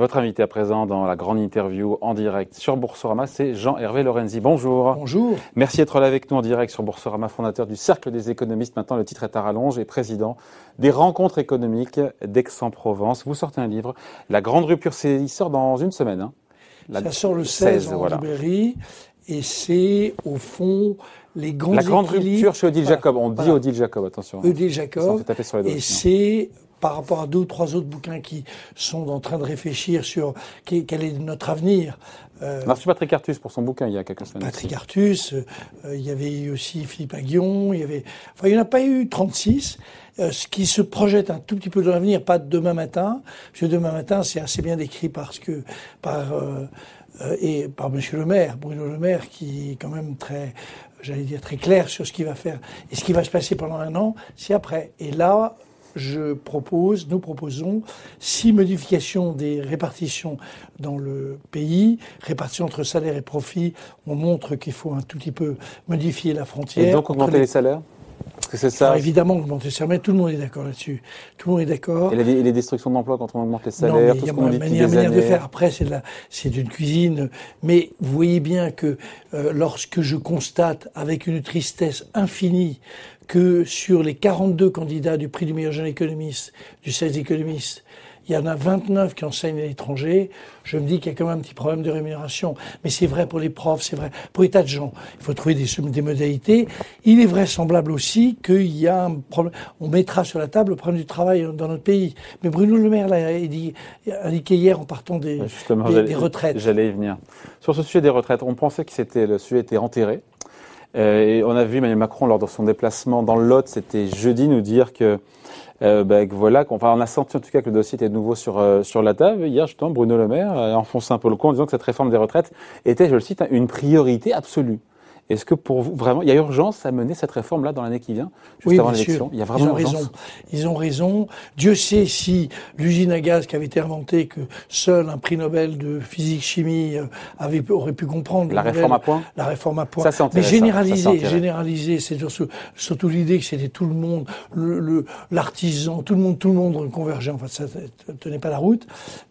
Votre invité à présent dans la grande interview en direct sur Boursorama, c'est Jean-Hervé Lorenzi. Bonjour. Bonjour. Merci d'être là avec nous en direct sur Boursorama, fondateur du Cercle des économistes. Maintenant, le titre est à rallonge et président des rencontres économiques d'Aix-en-Provence. Vous sortez un livre, La Grande Rupture. Il sort dans une semaine. Hein. Ça sort le 16, en librairie et c'est au fond les grands La grande rupture chez Odile Jacob. On dit Odile Jacob, attention. Odile Jacob. et c'est par rapport à deux ou trois autres bouquins qui sont en train de réfléchir sur quel est notre avenir. Euh, On a reçu Patrick Artus pour son bouquin il y a quelques semaines. Patrick Artus, euh, il y avait eu aussi Philippe Aguillon, il y avait, enfin, il n'y en a pas eu 36, euh, ce qui se projette un tout petit peu dans l'avenir, pas demain matin, parce que demain matin, c'est assez bien décrit parce que, par, euh, euh, et par Monsieur le maire, Bruno Le Maire, qui est quand même très, j'allais dire, très clair sur ce qu'il va faire et ce qui va se passer pendant un an, c'est après. Et là, je propose, nous proposons six modifications des répartitions dans le pays, répartition entre salaire et profit. On montre qu'il faut un tout petit peu modifier la frontière. Et donc augmenter les, salaires que c'est ça. évidemment, augmenter les salaires, tout le monde est d'accord là-dessus. Tout le monde est d'accord. Et les, destructions d'emplois quand on augmente les salaires, non, il y a une manière, de faire. Après, c'est c'est d'une cuisine. Mais vous voyez bien que euh, lorsque je constate avec une tristesse infinie que sur les 42 candidats du prix du meilleur jeune économiste, du 16 économistes, il y en a 29 qui enseignent à l'étranger, je me dis qu'il y a quand même un petit problème de rémunération. Mais c'est vrai pour les profs, c'est vrai pour les tas de gens. Il faut trouver des, des modalités. Il est vraisemblable aussi qu'il y a un problème. On mettra sur la table le problème du travail dans notre pays. Mais Bruno Le Maire l'a indiqué hier en partant des, des, retraites. J'allais y venir. Sur ce sujet des retraites, on pensait que c'était le sujet était enterré. Euh, et on a vu Emmanuel Macron lors de son déplacement dans le Lot, c'était jeudi, nous dire que euh, bah, voilà, qu'on, enfin, on a senti en tout cas que le dossier était de nouveau sur, euh, sur la table. Hier, justement, Bruno Le Maire a enfoncé un peu le coup en disant que cette réforme des retraites était, je le cite, une priorité absolue. Est-ce que pour vous, vraiment, il y a urgence à mener cette réforme-là dans l'année qui vient, juste oui, avant l'élection Il y a vraiment Ils ont raison. Ils ont raison. Dieu sait si l'usine à gaz qui avait été inventée, que seul un prix Nobel de physique-chimie euh, avait, aurait pu comprendre. La réforme à point La réforme à point. Ça, Mais généraliser, généraliser, c'est surtout, l'idée que c'était tout le monde, l'artisan, le, tout le monde, tout le monde convergeait. Enfin, ça ne tenait pas la route.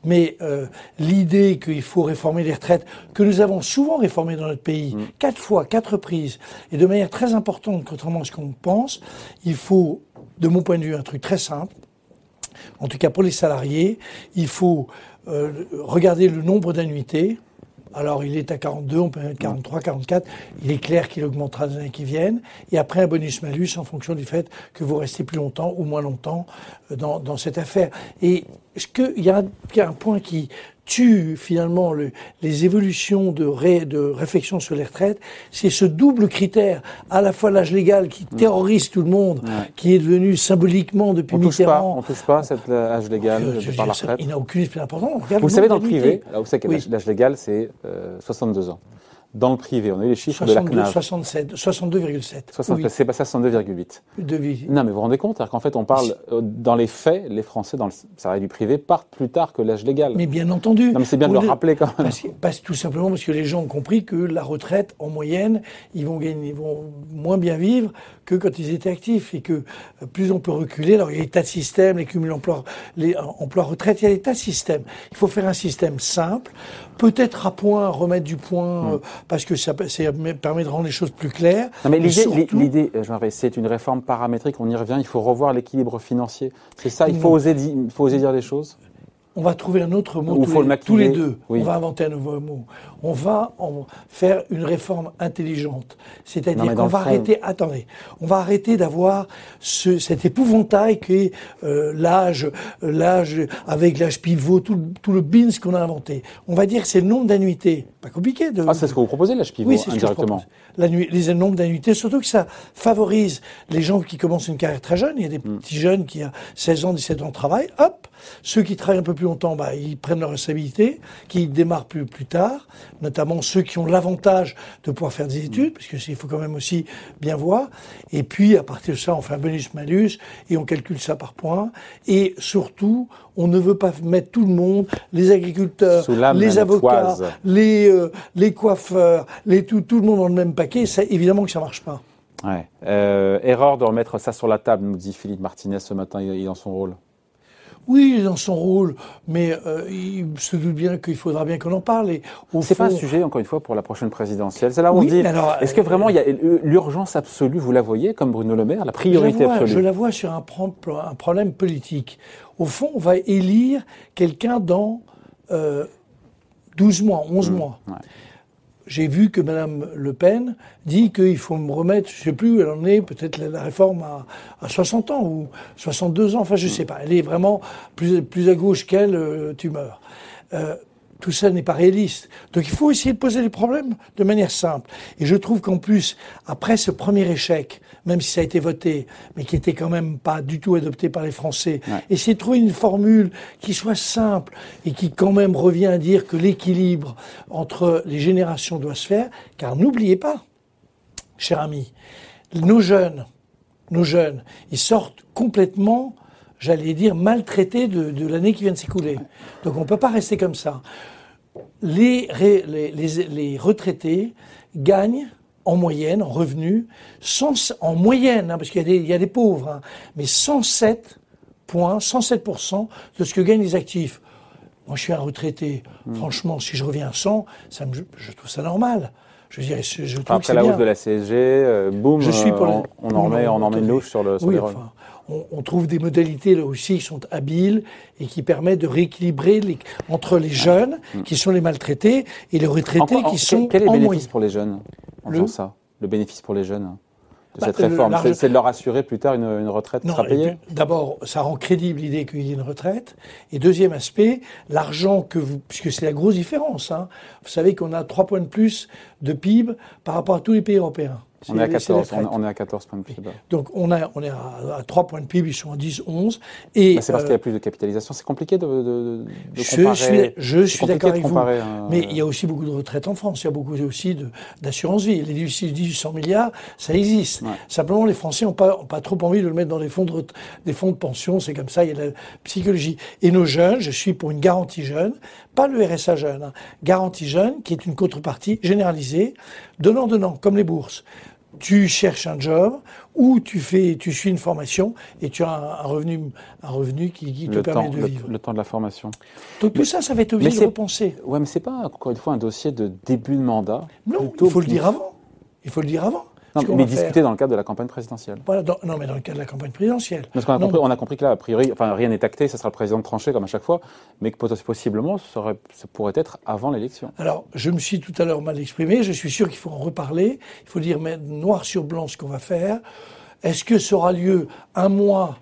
Mais euh, l'idée qu'il faut réformer les retraites, que nous avons souvent réformées dans notre pays, mm. quatre fois, quatre et de manière très importante, contrairement à ce qu'on pense, il faut, de mon point de vue, un truc très simple. En tout cas pour les salariés, il faut euh, regarder le nombre d'annuités. Alors il est à 42, on peut mettre 43, 44. Il est clair qu'il augmentera dans les années qui viennent. Et après un bonus-malus en fonction du fait que vous restez plus longtemps ou moins longtemps euh, dans, cette affaire. Est-ce qu'il y a un point qui tue finalement le, les évolutions de, ré, de réflexion sur les retraites, c'est ce double critère, à la fois l'âge légal qui mm. terrorise tout le monde, qui est devenu symboliquement depuis on Mitterrand. Touche pas, on touche pas cet âge légal je, par la retraite. Il n'a aucune importance. Vous le savez, dans le privé, là, vous savez que l'âge légal, c'est euh, 62 ans dans le privé. On a eu les chiffres de la CNAV. 62,7. 62, C'est passé à 62,8. Non, mais vous vous rendez compte qu'en fait, on parle, euh, dans les faits, les Français dans le salarié du privé partent plus tard que l'âge légal. Mais bien entendu. Non, mais c'est bien de le rappeler quand même. Parce, tout simplement parce que les gens ont compris que la retraite, en moyenne, ils vont gagner, ils vont moins bien vivre que quand ils étaient actifs et que euh, plus on peut reculer. Alors, il y a des tas de systèmes, les cumuls emploi, les euh, emplois retraite, il y a des tas de systèmes. Il faut faire un système simple, peut-être à point, remettre du point, mm parce que ça, permet de rendre les choses plus claires. Non, mais l'idée, euh, c'est une réforme paramétrique, on y revient, il faut revoir l'équilibre financier. C'est ça, il faut, oser, il faut oser dire les choses? On va trouver un autre mot tous, les, deux. On va inventer un nouveau mot. On va en faire une réforme intelligente. C'est-à-dire qu'on va arrêter, attendez, on va arrêter d'avoir ce, cet épouvantail qui est euh, l'âge, l'âge avec l'âge pivot, tout, tout le bins qu'on a inventé. On va dire que c'est le nombre d'annuités. Pas compliqué. De, ah, c'est ce que vous proposez, l'âge pivot, oui, indirectement. La les nombres d'annuités, surtout que ça favorise les gens qui commencent une carrière très jeune. Il y a des hmm. petits jeunes qui, à 16 ans, 17 ans, travaillent. Hop, ceux qui travaillent un peu plus longtemps, bah, ils prennent leur responsabilité, qui démarrent plus, plus tard, notamment ceux qui ont l'avantage de pouvoir faire des études, parce qu'il faut quand même aussi bien voir. Et puis, à partir de ça, on fait un bonus-malus et on calcule ça par points. Et surtout, on ne veut pas mettre tout le monde, les agriculteurs, les avocats, les, euh, les coiffeurs, les, tout, tout le monde dans le même paquet. Ça, évidemment que ça marche pas. Euh, erreur de remettre ça sur la table, nous dit Philippe Martinez ce matin, il est dans son rôle. Oui, il est dans son rôle, mais euh, il se doute bien qu'il faudra bien qu'on en parle. Et c'est pas un sujet, encore une fois, pour la prochaine présidentielle. C'est là où on dit. Est-ce que vraiment il y a l'urgence absolue, vous la voyez, comme Bruno Le Maire, la priorité absolue Je la vois sur un, un, problème politique. Au fond, on va élire quelqu'un dans 12 mois, 11 mmh, mois j'ai vu que Mme Le Pen dit qu'il faut me remettre, je ne sais plus où elle en est, peut-être la réforme à, 60 ans ou 62 ans, enfin je ne sais pas. Elle est vraiment plus, à gauche qu'elle, euh, tu meurs. Euh, tout ça n'est pas réaliste. Donc il faut essayer de poser les problèmes de manière simple. Et je trouve qu'en plus, après ce premier échec, même si ça a été voté, mais qui était quand même pas du tout adopté par les Français, essayer de trouver une formule qui soit simple et qui quand même revient à dire que l'équilibre entre les générations doit se faire, car n'oubliez pas, cher ami, nos jeunes, nos jeunes, ils sortent complètement j'allais dire, maltraités de, de l'année qui vient de s'écouler. Donc on ne peut pas rester comme ça. Les, les, les, retraités gagnent en moyenne, en revenus, en moyenne, hein, parce qu'il y, y, a des pauvres, hein, mais 107 points, 107% de ce que gagnent les actifs. Moi, je suis un retraité. Hmm. Franchement, si je reviens à 100, ça me, je trouve ça normal. Je dirais, je, je trouve Après la hausse de la CSG, euh, boum, je suis pour on, on, en remet, on en met une louche sur, le, sur enfin, on, trouve des modalités là aussi qui sont habiles et qui permettent de rééquilibrer entre les jeunes mm. qui sont les maltraités et les retraités qui sont quel est le bénéfice pour les jeunes en le, ça Le bénéfice pour les jeunes de bah, cette réforme? C'est de leur assurer plus tard une, retraite qui sera payée? D'abord, ça rend crédible l'idée qu'il y ait une retraite. Et deuxième aspect, l'argent que vous... Puisque c'est la grosse différence. Hein, vous savez qu'on a trois points de plus de PIB par rapport à tous les pays européens. On est, à 14, on, est à 14 points de PIB. Donc on, a, on est à, 3 points de PIB, ils sont à 10, 11. Et, bah, c'est parce qu'il y a plus de capitalisation. C'est compliqué de, de, de je comparer. Suis, je suis d'accord avec vous. Mais il y a aussi beaucoup de retraites en France. Il y a beaucoup aussi d'assurance vie. Les 1800 milliards, ça existe. Simplement, les Français n'ont pas, pas trop envie de le mettre dans des fonds de, des fonds de pension. C'est comme ça, il y a la psychologie. Et nos jeunes, je suis pour une garantie jeune, pas le RSA jeune, hein, garantie jeune, qui est une contrepartie généralisée, donnant-donnant, comme les bourses tu cherches un job ou tu fais, tu suis une formation et tu as un, revenu, un revenu qui, te permet de vivre. Le, temps de la formation. Donc tout ça, ça va être obligé de repenser. Ouais, mais c'est pas encore une fois un dossier de début de mandat. Non, il faut le dire avant. Il faut le dire avant. Non, mais discuter dans le cadre de la campagne présidentielle. non, mais dans le cadre de la campagne présidentielle. Parce qu'on a, compris, on a compris que là, a priori, enfin, rien n'est acté, ça sera le président de trancher comme à chaque fois, mais que possiblement, ça, ça pourrait être avant l'élection. Alors, je me suis tout à l'heure mal exprimé, je suis sûr qu'il faut en reparler, il faut dire mettre noir sur blanc ce qu'on va faire. Est-ce que ça aura lieu un mois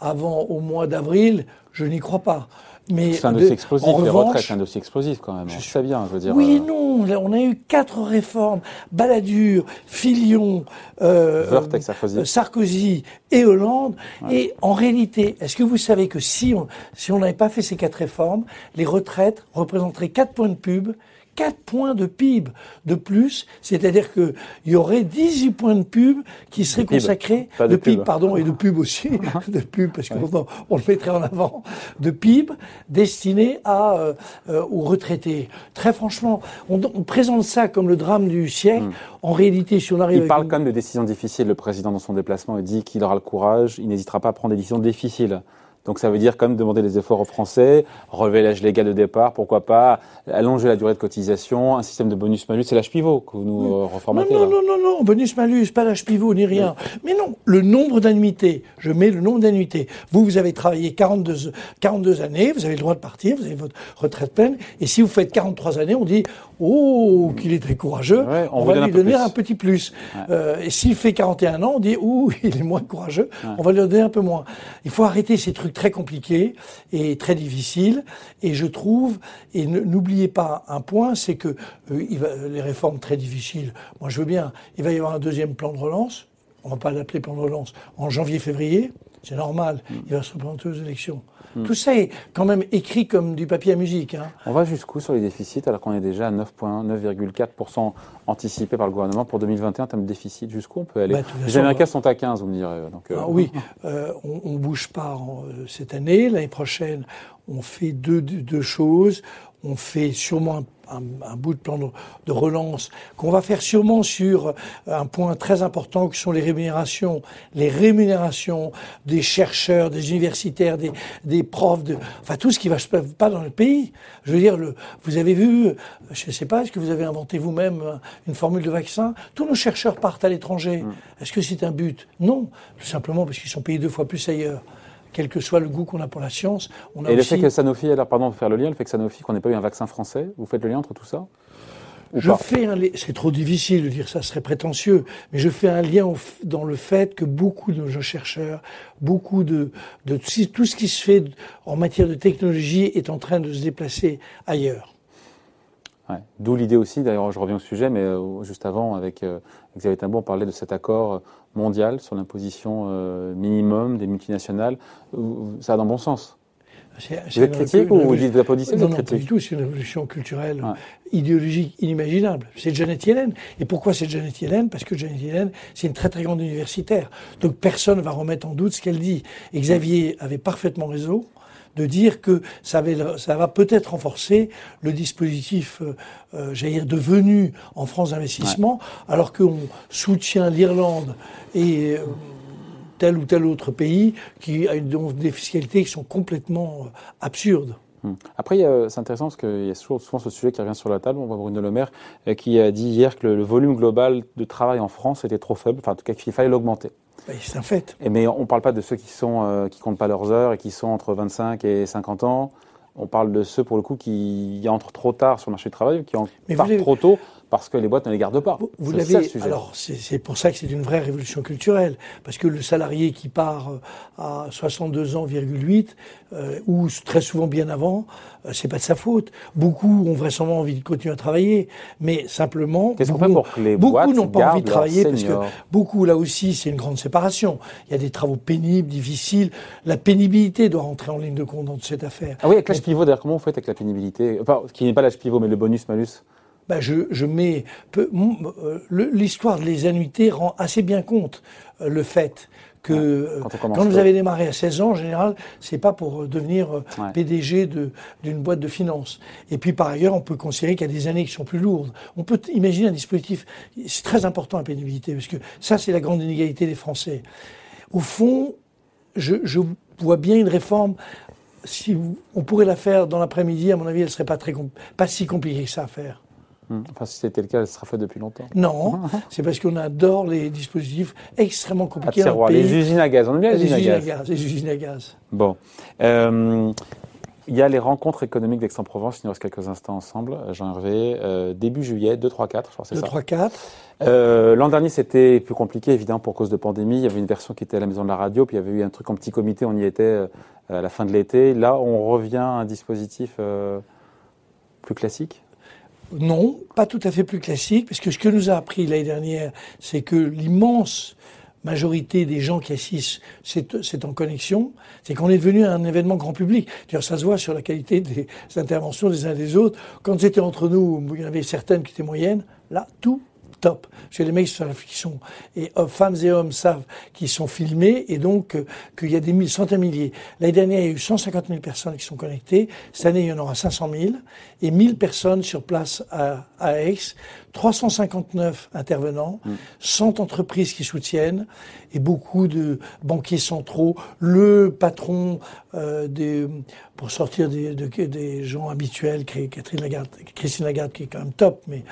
avant au mois d'avril? Je n'y crois pas c'est un dossier explosif, les retraites, c'est un dossier explosif quand même. Je sais bien, je veux dire. Oui, euh, non, on a eu quatre réformes, Balladur, Fillon, euh, euh, Sarkozy. et Hollande. Et en réalité, est-ce que vous savez que si on si on n'avait pas fait ces quatre réformes, les retraites représenteraient quatre points de pub 4 points de PIB de plus, c'est-à-dire qu'il y aurait 18 points de pub qui seraient consacrés, de, PIB, pardon, et de pub aussi, de pub, parce qu'on on le mettrait en avant, de PIB destinés à, euh, euh, aux retraités. Très franchement, on, présente ça comme le drame du siècle. Hmm. En réalité, si on arrive... Il parle quand même de décisions difficiles, le président, dans son déplacement, il dit qu'il aura le courage, il n'hésitera pas à prendre des décisions difficiles. Donc ça veut dire quand même demander des efforts aux Français, relever l'âge légal de départ, pourquoi pas, allonger la durée de cotisation, un système de bonus-malus. C'est l'âge pivot que vous nous euh, reformatez. Non, non, non, non, bonus-malus, pas l'âge pivot ni rien. Mais non, le nombre d'annuités. Je mets le nombre d'annuités. Vous, vous avez travaillé 42, 42 années, vous avez le droit de partir, vous avez votre retraite pleine. Et si vous faites 43 années, on dit, oh, qu'il est très courageux, on, va lui donner un petit plus. Euh, et s'il fait 41 ans, on dit, ouh, il est moins courageux, on va lui donner un peu moins. Il faut arrêter ces trucs très compliqué et très difficile. Et je trouve, et n'oubliez pas un point, c'est que euh, il va, les réformes très difficiles, moi je veux bien, il va y avoir un deuxième plan de relance, on va pas l'appeler plan de relance, en janvier-février, c'est normal, mm. il va se représenter aux élections. Mm. Tout ça est quand même écrit comme du papier à musique. Hein. On va jusqu'où sur les déficits alors qu'on est déjà à 9,4% anticipé par le gouvernement pour 2021 en termes de déficit Jusqu'où on peut aller? Bah, Les Américains sont à 15, vous me direz. Donc, euh, ah oui, euh, on ne bouge pas cette année. L'année prochaine, on fait deux, deux choses. On fait sûrement un, bout de plan de, relance qu'on va faire sûrement sur un point très important qui sont les rémunérations, les rémunérations des chercheurs, des universitaires, des, des profs, de, enfin tout ce qui va se pas dans le pays. Je veux dire, le, vous avez vu, je ne sais pas, est-ce que vous avez inventé vous-même une formule de vaccin? Tous nos chercheurs partent à l'étranger. Mm. Est-ce que c'est un but? Non, tout simplement parce qu'ils sont payés deux fois plus ailleurs quel que soit le goût qu'on a pour la science. On a Et le fait que Sanofi, alors pardon faire le lien, le fait que Sanofi, qu'on n'ait pas eu un vaccin français, vous faites le lien entre tout ça je fais un c'est trop difficile de dire ça, ce serait prétentieux, mais je fais un lien dans le fait que beaucoup de nos chercheurs, beaucoup de, de tout ce qui se fait en matière de technologie est en train de se déplacer ailleurs. Ouais. D'où l'idée aussi, d'ailleurs je reviens au sujet, mais euh, juste avant avec euh, Xavier Timbo, on parlait de cet accord mondial sur l'imposition euh, minimum des multinationales. Ça va dans bon sens? Vous êtes critique ou vous dites vous applaudissez Non, non, pas du tout. C'est une révolution culturelle, idéologique inimaginable. C'est Janet Yellen. Et pourquoi c'est Janet Yellen? Parce que Janet Yellen, c'est une très très grande universitaire. Donc personne ne va remettre en doute ce qu'elle dit. Et Xavier avait parfaitement raison de dire que ça, ça va peut-être renforcer le dispositif, euh, euh, j'allais dire, devenu en France d'investissement, alors qu'on soutient l'Irlande et euh, tel ou tel autre pays qui a une, des fiscalités qui sont complètement euh, absurdes. Hmm. Après, c'est intéressant parce qu'il y a souvent, ce sujet qui revient sur la table. On voit Bruno Le Maire qui a dit hier que le, volume global de travail en France était trop faible, enfin en tout cas qu'il fallait l'augmenter. C'est un fait. Et mais on ne parle pas de ceux qui sont euh, qui comptent pas leurs heures et qui sont entre 25 et 50 ans. On parle de ceux pour le coup qui entrent trop tard sur le marché du travail, qui en partent trop tôt parce que les boîtes ne les gardent pas. Vous, l'avez. Alors c'est pour ça que c'est une vraie révolution culturelle, parce que le salarié qui part euh, à 62 ans, euh, ou très souvent bien avant, euh, c'est pas de sa faute. Beaucoup ont vraisemblablement envie de continuer à travailler, mais simplement Qu'est-ce qu'on fait pour que les beaucoup n'ont pas envie de travailler parce que beaucoup là aussi c'est une grande séparation. Il y a des travaux pénibles, difficiles. La pénibilité doit rentrer en ligne de compte dans cette affaire. Ah oui, avec l'âge pivot, d'ailleurs, comment vous faites avec la pénibilité? Enfin, qui n'est pas l'âge pivot, mais le bonus malus ben je, je, mets euh, l'histoire des annuités rend assez bien compte euh, le fait que euh, quand, vous avez démarré à 16 ans, en général, c'est pas pour devenir PDG d'une boîte de finances. Et puis par ailleurs, on peut considérer qu'il y a des années qui sont plus lourdes. On peut imaginer un dispositif. C'est très important la pénibilité parce que ça, c'est la grande inégalité des Français. Au fond, je, je vois bien une réforme si on pourrait la faire dans l'après-midi, à mon avis, elle serait pas très pas si compliquée que ça à faire. Hmm. Enfin, si c'était le cas, ça sera fait depuis longtemps. Non, c'est parce qu'on adore les dispositifs extrêmement compliqués. les usines à gaz, on aime bien les, usines, à, gaz. Les usines à gaz. Bon. Euh, il y a les rencontres économiques d'Aix-en-Provence, il nous reste quelques instants ensemble, Jean-Hervé, euh, début juillet, 2, 3, 4, je crois c'est ça 2, 3, 4. Euh, L'an dernier, c'était plus compliqué, évidemment, pour cause de pandémie. Il y avait une version qui était à la maison de la radio, puis il y avait eu un truc en petit comité, on y était euh, à la fin de l'été. Là, on revient à un dispositif plus classique non, pas tout à fait plus classique, parce que ce que nous a appris l'année dernière, c'est que l'immense majorité des gens qui assistent, c'est en connexion, c'est qu'on est devenu un événement grand public. Ça se voit sur la qualité des interventions des uns des autres. Quand c'était entre nous, il y en avait certaines qui étaient moyennes, là, tout top. Parce que les mecs qui sont la fiction, et euh, femmes et hommes savent qu'ils sont filmés, et donc euh, qu'il y a des mille, centaines de milliers. L'année dernière, il y a eu 150 000 personnes qui sont connectées. Cette année, il y en aura 500 000, et 1000 personnes sur place à, à Aix. 359 intervenants, 100 mm. entreprises qui soutiennent et beaucoup de banquiers centraux. Le patron euh, des, pour sortir des, des gens habituels, Catherine Lagarde, Christine Lagarde qui est quand même top, mais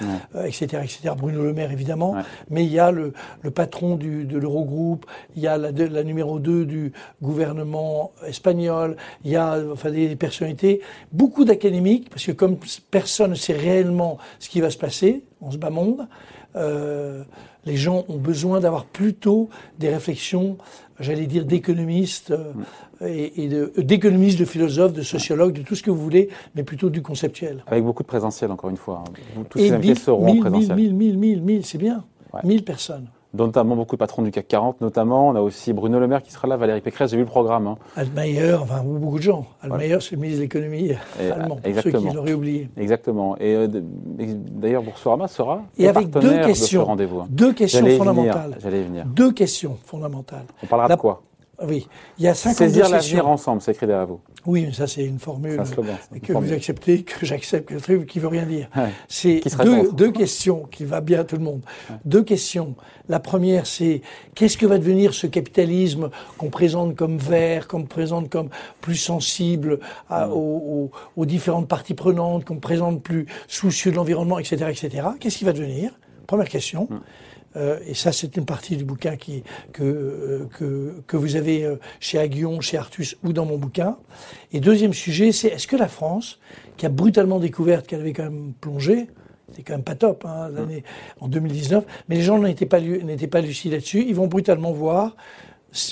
etc., etc. Bruno Le Maire évidemment. Mais il y a le, le patron du, de l'Eurogroupe, il y a la, la numéro 2 du gouvernement espagnol, il y a enfin des personnalités, beaucoup d'académiques parce que comme personne ne sait réellement ce qui va se passer, on se bat monde. Euh, les gens ont besoin d'avoir plutôt des réflexions, j'allais dire, d'économistes euh, et, d'économistes, de, philosophes, de sociologues, de tout ce que vous voulez, mais plutôt du conceptuel. Avec beaucoup de présentiel, encore une fois. Hein. Tous ces invités seront mille, présentiels. Mille, mille, mille, mille, c'est bien. Mille personnes notamment beaucoup de patrons du CAC 40, notamment. On a aussi Bruno Le Maire qui sera là, Valérie Pécresse, j'ai vu le programme. Hein. Altmaier, enfin beaucoup de gens. Altmaier, c'est le ministre de l'économie allemand, exactement. ceux qui l'auraient oublié. Exactement. Et euh, d'ailleurs, Boursorama sera Et avec deux questions, de ce rendez-vous. Hein. Deux questions fondamentales. J'allais venir. Deux questions fondamentales. On parlera de quoi? Oui, il y a 52 Saisir l'avenir ensemble, c'est écrit derrière vous. Oui, ça c'est une formule que vous acceptez, que j'accepte, qui veut rien dire. C'est deux, deux, questions qui va bien à tout le monde. Deux questions. La première, c'est qu'est-ce que va devenir ce capitalisme qu'on présente comme vert, qu'on présente comme plus sensible à, aux, aux, différentes parties prenantes, qu'on présente plus soucieux de l'environnement, etc., etc. Qu'est-ce qui va devenir? Première question. Euh, et ça, c'est une partie du bouquin qui, que, euh, que, que, vous avez euh, chez Aguillon, chez Artus ou dans mon bouquin. Et deuxième sujet, c'est est-ce que la France, qui a brutalement découvert qu'elle avait quand même plongé, c'est quand même pas top, hein, l'année en 2019, mais les gens n'étaient pas, n'étaient pas lucides là-dessus, ils vont brutalement voir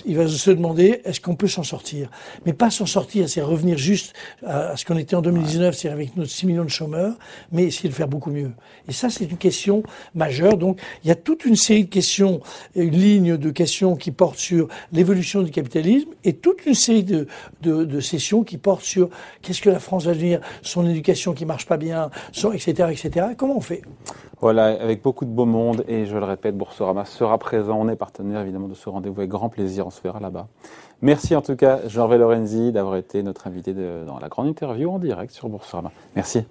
il va se demander est-ce qu'on peut s'en sortir? Mais pas s'en sortir, c'est revenir juste à, ce qu'on était en 2019, c'est avec nos 6 millions de chômeurs, mais essayer de faire beaucoup mieux. Et ça, c'est une question majeure. Donc, il y a toute une série de questions, une ligne de questions qui portent sur l'évolution du capitalisme et toute une série de, de, de sessions qui portent sur qu'est-ce que la France va devenir, son éducation qui marche pas bien, son, etc., etc. Comment on fait? Voilà, avec beaucoup de beau monde, et je le répète, Boursorama sera présent. On est partenaire évidemment de ce rendez-vous avec grand plaisir, on se verra là-bas. Merci en tout cas, Jean-Hervé Lorenzi, d'avoir été notre invité dans la grande interview en direct sur Boursorama. Merci.